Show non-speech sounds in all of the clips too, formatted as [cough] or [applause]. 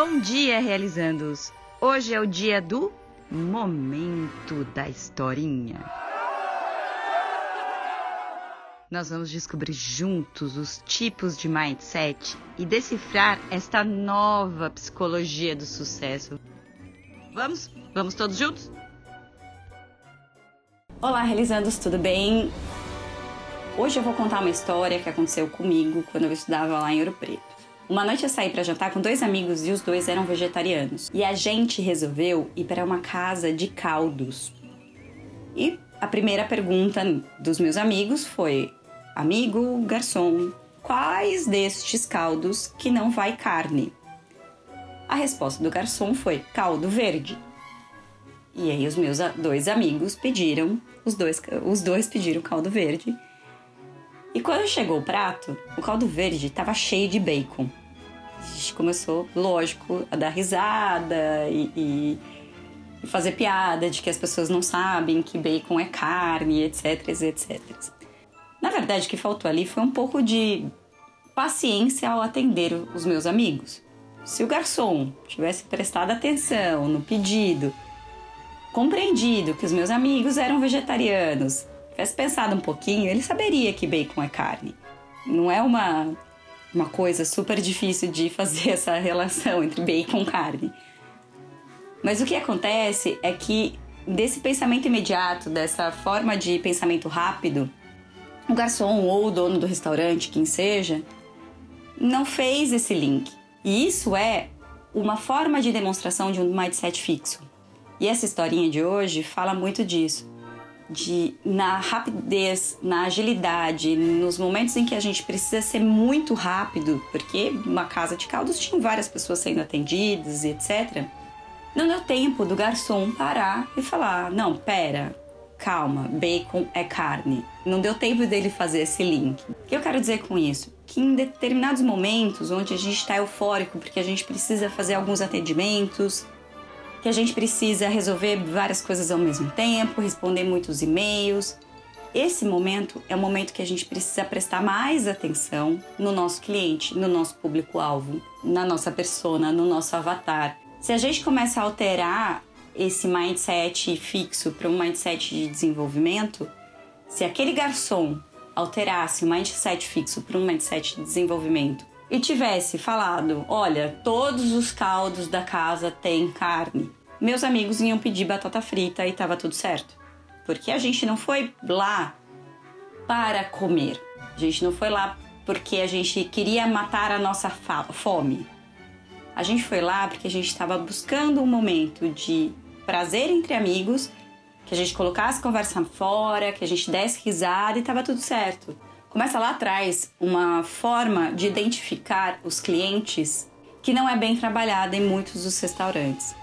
Bom dia, realizandos! Hoje é o dia do Momento da Historinha. Nós vamos descobrir juntos os tipos de mindset e decifrar esta nova psicologia do sucesso. Vamos? Vamos todos juntos? Olá, realizandos, tudo bem? Hoje eu vou contar uma história que aconteceu comigo quando eu estudava lá em Ouro Preto. Uma noite eu saí para jantar com dois amigos e os dois eram vegetarianos. E a gente resolveu ir para uma casa de caldos. E a primeira pergunta dos meus amigos foi: Amigo, garçom, quais destes caldos que não vai carne? A resposta do garçom foi: caldo verde. E aí os meus dois amigos pediram, os dois, os dois pediram caldo verde. E quando chegou o prato, o caldo verde estava cheio de bacon. Gente começou, lógico, a dar risada e, e, e, fazer piada de que as pessoas não sabem que bacon é carne, etc, etc. Na verdade, o que faltou ali foi um pouco de paciência ao atender os meus amigos. Se o garçom tivesse prestado atenção no pedido, compreendido que os meus amigos eram vegetarianos, tivesse pensado um pouquinho, ele saberia que bacon é carne. Não é uma, uma coisa super difícil de fazer [laughs] essa relação entre bacon e carne. Mas o que acontece é que desse pensamento imediato, dessa forma de pensamento rápido, o garçom ou o dono do restaurante, quem seja, não fez esse link. E isso é uma forma de demonstração de um mindset fixo. E essa historinha de hoje fala muito disso de na rapidez, na agilidade, nos momentos em que a gente precisa ser muito rápido, porque uma casa de caldos tinha várias pessoas sendo atendidas e etc. Não deu tempo do garçom parar e falar: "Não, pera, calma, bacon é carne". Não deu tempo dele fazer esse link. O que eu quero dizer com isso? Que em determinados momentos onde a gente está eufórico porque a gente precisa fazer alguns atendimentos, que a gente precisa resolver várias coisas ao mesmo tempo, responder muitos e-mails. Esse momento é o momento que a gente precisa prestar mais atenção no nosso cliente, no nosso público-alvo, na nossa persona, no nosso avatar. Se a gente começa a alterar esse mindset fixo para um mindset de desenvolvimento, se aquele garçom alterasse o mindset fixo para um mindset de desenvolvimento e tivesse falado: olha, todos os caldos da casa têm carne, meus amigos iam pedir batata frita e tava tudo certo. Porque a gente não foi lá para comer. A gente não foi lá porque a gente queria matar a nossa fome. A gente foi lá porque a gente estava buscando um momento de prazer entre amigos, que a gente colocasse conversa fora, que a gente desse risada e tava tudo certo. Começa lá atrás uma forma de identificar os clientes que não é bem trabalhada em muitos dos restaurantes.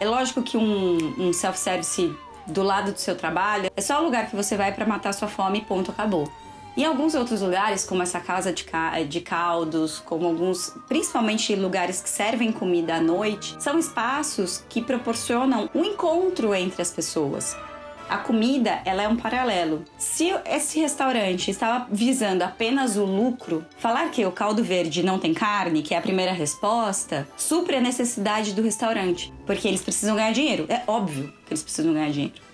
É lógico que um, um self-service do lado do seu trabalho é só o lugar que você vai para matar sua fome e ponto, acabou. Em alguns outros lugares, como essa casa de, de caldos, como alguns, principalmente lugares que servem comida à noite, são espaços que proporcionam um encontro entre as pessoas. A comida, ela é um paralelo. Se esse restaurante estava visando apenas o lucro, falar que o caldo verde não tem carne, que é a primeira resposta, supre a necessidade do restaurante, porque eles precisam ganhar dinheiro. É óbvio que eles precisam ganhar dinheiro.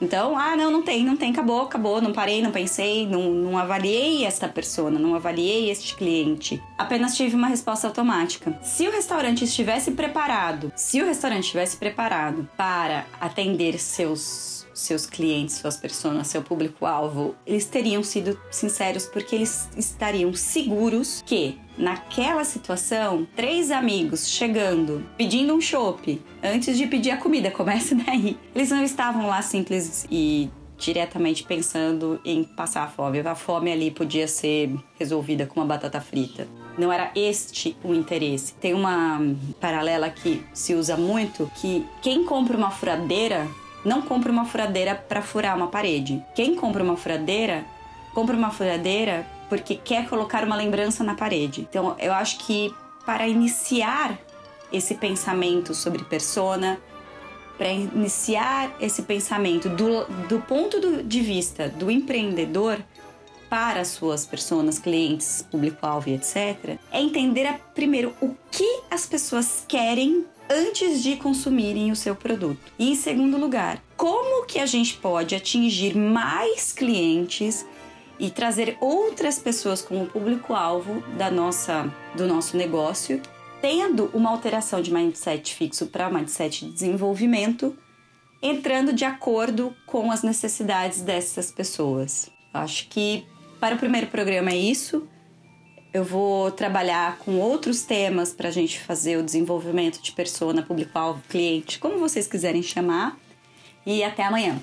Então, ah, não, não tem, não tem, acabou, acabou, não parei, não pensei, não, não avaliei esta persona, não avaliei este cliente. Apenas tive uma resposta automática. Se o restaurante estivesse preparado, se o restaurante estivesse preparado para atender seus seus clientes, suas pessoas, seu público-alvo, eles teriam sido sinceros porque eles estariam seguros que naquela situação, três amigos chegando, pedindo um chopp, antes de pedir a comida, [laughs] começa daí. Eles não estavam lá simples e diretamente pensando em passar fome. A fome ali podia ser resolvida com uma batata frita. Não era este o interesse. Tem uma paralela que se usa muito que quem compra uma furadeira não compra uma furadeira para furar uma parede. Quem compra uma furadeira, compra uma furadeira porque quer colocar uma lembrança na parede. Então, eu acho que para iniciar esse pensamento sobre persona, para iniciar esse pensamento do, do ponto do, de vista do empreendedor, para as suas pessoas, clientes, público-alvo, etc., é entender a, primeiro o que as pessoas querem antes de consumirem o seu produto. E em segundo lugar, como que a gente pode atingir mais clientes e trazer outras pessoas como público-alvo da nossa do nosso negócio, tendo uma alteração de mindset fixo para mindset de desenvolvimento, entrando de acordo com as necessidades dessas pessoas. Acho que para o primeiro programa é isso. Eu vou trabalhar com outros temas para a gente fazer o desenvolvimento de persona, público-alvo, cliente, como vocês quiserem chamar. E até amanhã.